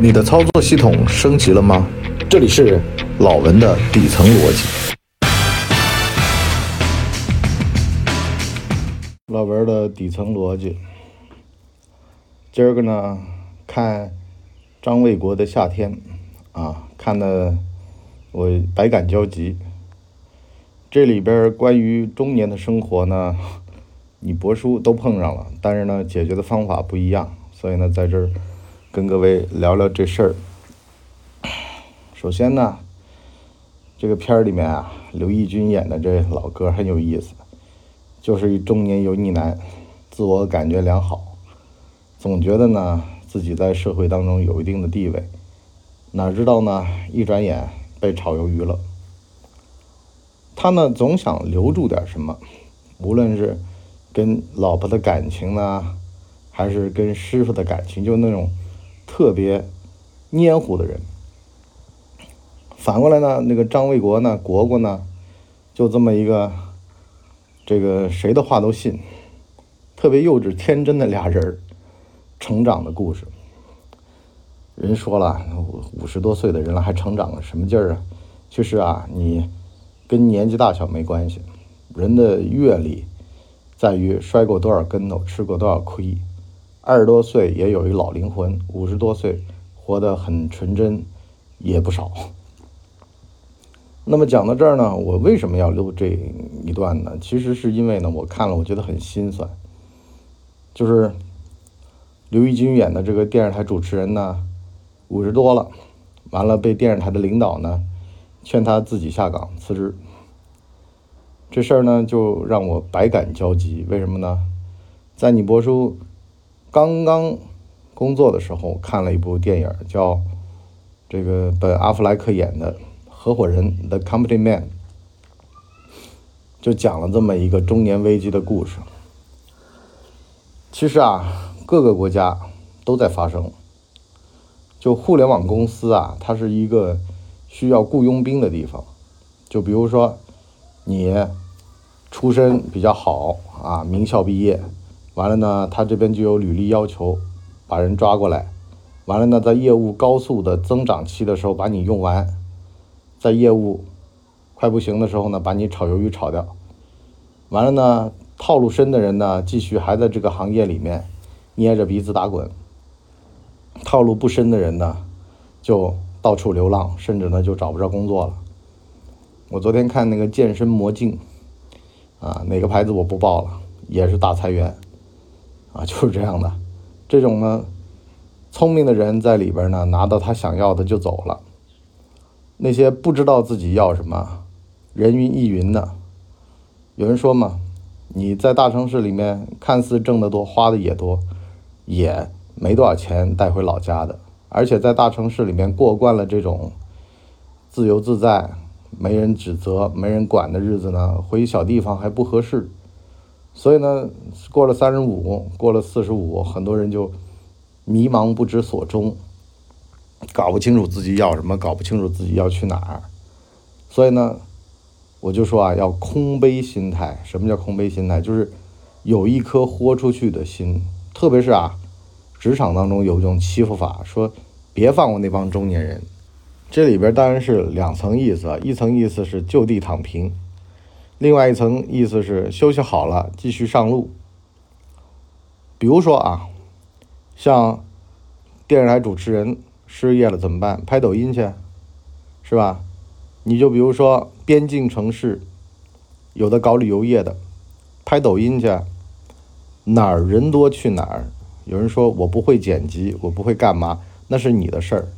你的操作系统升级了吗？这里是老文的底层逻辑。老文的底层逻辑。今儿个呢，看张卫国的夏天啊，看的我百感交集。这里边关于中年的生活呢，你博叔都碰上了，但是呢，解决的方法不一样，所以呢，在这儿跟各位聊聊这事儿。首先呢，这个片儿里面啊，刘奕君演的这老哥很有意思，就是一中年油腻男，自我感觉良好，总觉得呢自己在社会当中有一定的地位，哪知道呢，一转眼被炒鱿鱼了。他呢总想留住点什么，无论是跟老婆的感情呢，还是跟师傅的感情，就那种特别黏糊的人。反过来呢，那个张卫国呢，国国呢，就这么一个，这个谁的话都信，特别幼稚天真的俩人成长的故事。人说了，五五十多岁的人了还成长个什么劲儿啊？其实啊，你。跟年纪大小没关系，人的阅历在于摔过多少跟头，吃过多少亏。二十多岁也有一老灵魂，五十多岁活得很纯真也不少。那么讲到这儿呢，我为什么要录这一段呢？其实是因为呢，我看了我觉得很心酸。就是刘奕君演的这个电视台主持人呢，五十多了，完了被电视台的领导呢。劝他自己下岗辞职，这事儿呢就让我百感交集。为什么呢？在你博叔刚刚工作的时候，看了一部电影，叫这个本阿弗莱克演的《合伙人》The Company Man，就讲了这么一个中年危机的故事。其实啊，各个国家都在发生。就互联网公司啊，它是一个。需要雇佣兵的地方，就比如说你出身比较好啊，名校毕业，完了呢，他这边就有履历要求，把人抓过来，完了呢，在业务高速的增长期的时候把你用完，在业务快不行的时候呢，把你炒鱿鱼炒掉，完了呢，套路深的人呢，继续还在这个行业里面捏着鼻子打滚，套路不深的人呢，就。到处流浪，甚至呢就找不着工作了。我昨天看那个健身魔镜，啊，哪个牌子我不报了，也是大裁员，啊，就是这样的。这种呢，聪明的人在里边呢，拿到他想要的就走了。那些不知道自己要什么，人云亦云的。有人说嘛，你在大城市里面看似挣得多，花的也多，也没多少钱带回老家的。而且在大城市里面过惯了这种自由自在、没人指责、没人管的日子呢，回小地方还不合适。所以呢，过了三十五，过了四十五，很多人就迷茫不知所终，搞不清楚自己要什么，搞不清楚自己要去哪儿。所以呢，我就说啊，要空杯心态。什么叫空杯心态？就是有一颗豁出去的心，特别是啊。职场当中有一种欺负法，说别放过那帮中年人。这里边当然是两层意思，一层意思是就地躺平，另外一层意思是休息好了继续上路。比如说啊，像电视台主持人失业了怎么办？拍抖音去，是吧？你就比如说边境城市，有的搞旅游业的，拍抖音去，哪儿人多去哪儿。有人说我不会剪辑，我不会干嘛，那是你的事儿。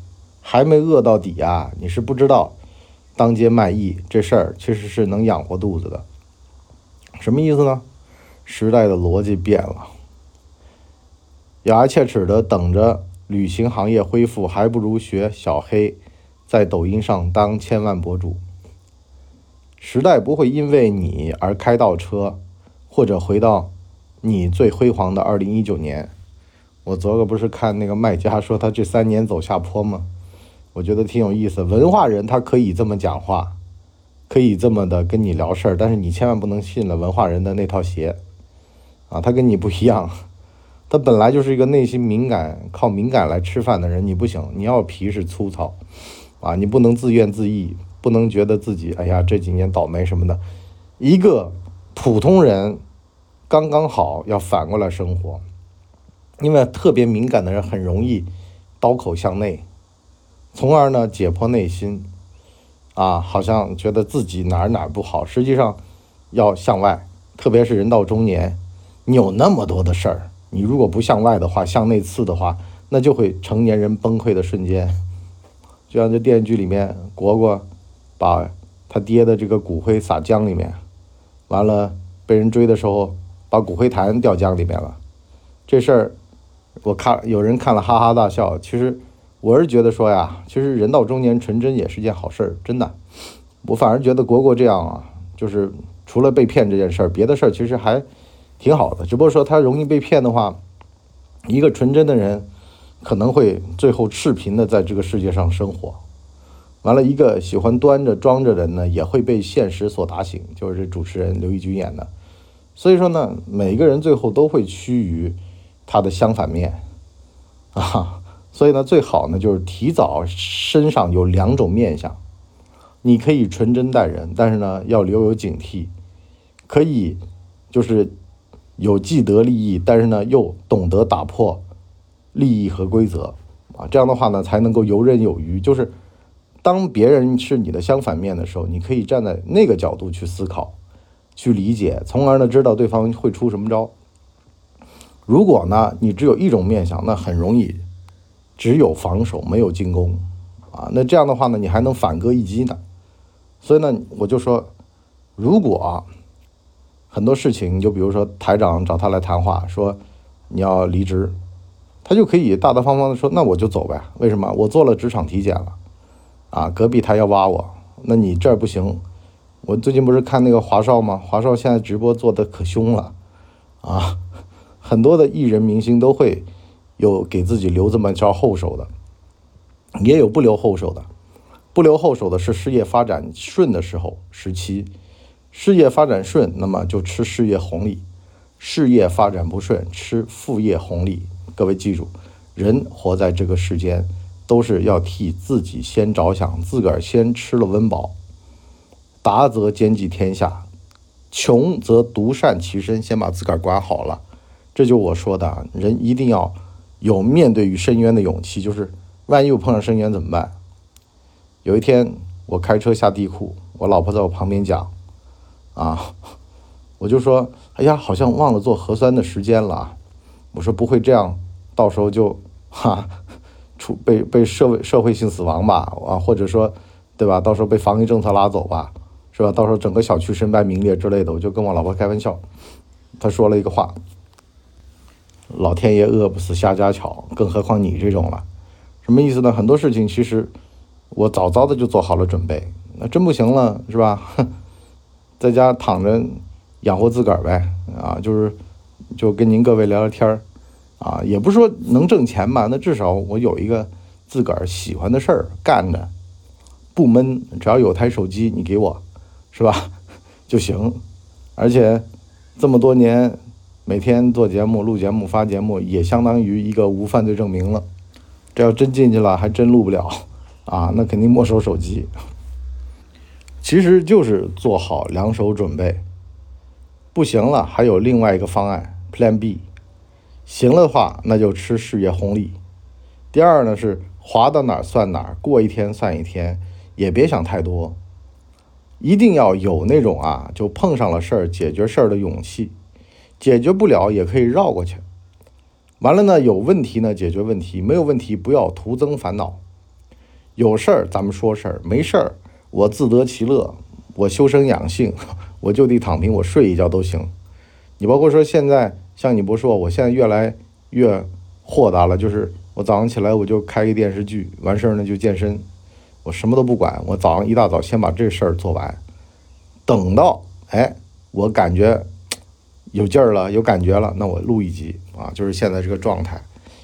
还没饿到底啊，你是不知道，当街卖艺这事儿其实是能养活肚子的。什么意思呢？时代的逻辑变了，咬牙切齿的等着旅行行业恢复，还不如学小黑，在抖音上当千万博主。时代不会因为你而开倒车，或者回到你最辉煌的二零一九年。我昨个不是看那个卖家说他这三年走下坡吗？我觉得挺有意思。文化人他可以这么讲话，可以这么的跟你聊事儿，但是你千万不能信了文化人的那套鞋，啊，他跟你不一样，他本来就是一个内心敏感、靠敏感来吃饭的人，你不行，你要皮是粗糙，啊，你不能自怨自艾，不能觉得自己哎呀这几年倒霉什么的。一个普通人刚刚好要反过来生活，因为特别敏感的人很容易刀口向内，从而呢解剖内心，啊，好像觉得自己哪儿哪儿不好，实际上要向外，特别是人到中年，你有那么多的事儿。你如果不向外的话，向内刺的话，那就会成年人崩溃的瞬间。就像这电视剧里面，果果把他爹的这个骨灰撒江里面，完了被人追的时候，把骨灰坛掉江里面了。这事儿我看有人看了哈哈大笑。其实我是觉得说呀，其实人到中年纯真也是件好事儿，真的。我反而觉得国国这样啊，就是除了被骗这件事儿，别的事儿其实还。挺好的，只不过说他容易被骗的话，一个纯真的人可能会最后赤贫的在这个世界上生活。完了，一个喜欢端着装着的人呢，也会被现实所打醒。就是主持人刘奕君演的。所以说呢，每个人最后都会趋于他的相反面啊。所以呢，最好呢就是提早身上有两种面相，你可以纯真待人，但是呢要留有警惕，可以就是。有既得利益，但是呢，又懂得打破利益和规则啊，这样的话呢，才能够游刃有余。就是当别人是你的相反面的时候，你可以站在那个角度去思考、去理解，从而呢，知道对方会出什么招。如果呢，你只有一种面相，那很容易只有防守没有进攻啊。那这样的话呢，你还能反戈一击呢。所以呢，我就说，如果。很多事情，就比如说台长找他来谈话，说你要离职，他就可以大大方方的说，那我就走呗。为什么？我做了职场体检了，啊，隔壁台要挖我，那你这儿不行。我最近不是看那个华少吗？华少现在直播做的可凶了，啊，很多的艺人明星都会有给自己留这么招后手的，也有不留后手的。不留后手的是事业发展顺的时候时期。事业发展顺，那么就吃事业红利；事业发展不顺，吃副业红利。各位记住，人活在这个世间，都是要替自己先着想，自个儿先吃了温饱。达则兼济天下，穷则独善其身，先把自个儿管好了。这就我说的，人一定要有面对于深渊的勇气。就是万一我碰上深渊怎么办？有一天我开车下地库，我老婆在我旁边讲。啊，我就说，哎呀，好像忘了做核酸的时间了。我说不会这样，到时候就 哈出被被社会社会性死亡吧？啊，或者说，对吧？到时候被防疫政策拉走吧，是吧？到时候整个小区身败名裂之类的。我就跟我老婆开玩笑，她说了一个话：老天爷饿不死瞎家巧，更何况你这种了？什么意思呢？很多事情其实我早早的就做好了准备，那真不行了，是吧？在家躺着养活自个儿呗，啊，就是就跟您各位聊聊天儿，啊，也不是说能挣钱吧，那至少我有一个自个儿喜欢的事儿干着，不闷，只要有台手机你给我，是吧，就行。而且这么多年每天做节目、录节目、发节目，也相当于一个无犯罪证明了。这要真进去了，还真录不了，啊，那肯定没收手机。其实就是做好两手准备，不行了还有另外一个方案 Plan B，行了的话那就吃事业红利。第二呢是滑到哪儿算哪儿，过一天算一天，也别想太多，一定要有那种啊就碰上了事儿解决事儿的勇气，解决不了也可以绕过去。完了呢有问题呢解决问题，没有问题不要徒增烦恼。有事儿咱们说事儿，没事儿。我自得其乐，我修身养性，我就地躺平，我睡一觉都行。你包括说现在像你不说，我现在越来越豁达了，就是我早上起来我就开一电视剧，完事儿呢就健身，我什么都不管，我早上一大早先把这事儿做完，等到哎我感觉有劲儿了，有感觉了，那我录一集啊，就是现在这个状态。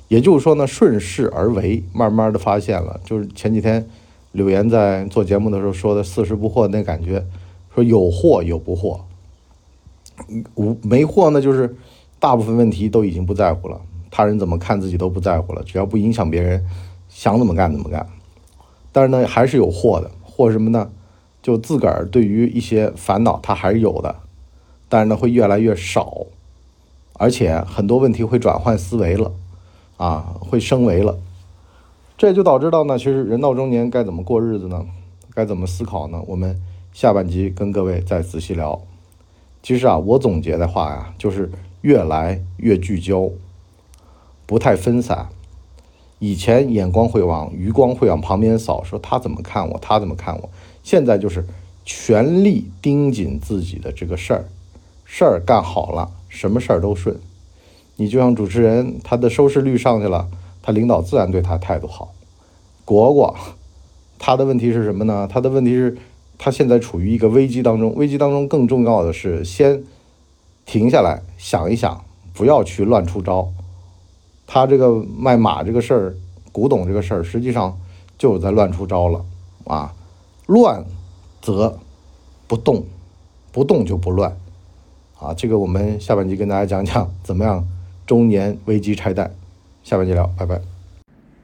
也就是说呢，顺势而为，慢慢的发现了，就是前几天。柳岩在做节目的时候说的“四十不惑”那感觉，说有惑有不惑，无没惑呢，就是大部分问题都已经不在乎了。他人怎么看自己都不在乎了，只要不影响别人，想怎么干怎么干。但是呢，还是有货的，祸什么呢？就自个儿对于一些烦恼，他还是有的，但是呢，会越来越少，而且很多问题会转换思维了，啊，会升维了。这就导致到呢，其实人到中年该怎么过日子呢？该怎么思考呢？我们下半集跟各位再仔细聊。其实啊，我总结的话呀，就是越来越聚焦，不太分散。以前眼光会往余光会往旁边扫，说他怎么看我，他怎么看我。现在就是全力盯紧自己的这个事儿，事儿干好了，什么事儿都顺。你就像主持人，他的收视率上去了，他领导自然对他态度好。果果，他的问题是什么呢？他的问题是，他现在处于一个危机当中，危机当中更重要的是先停下来想一想，不要去乱出招。他这个卖马这个事儿，古董这个事儿，实际上就是在乱出招了啊！乱则不动，不动就不乱啊！这个我们下半集跟大家讲讲怎么样中年危机拆弹。下半集聊，拜拜。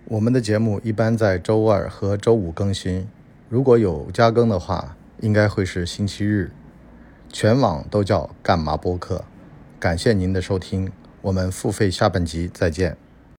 我们的节目一般在周二和周五更新，如果有加更的话，应该会是星期日。全网都叫干嘛播客？感谢您的收听。我们付费下半集再见。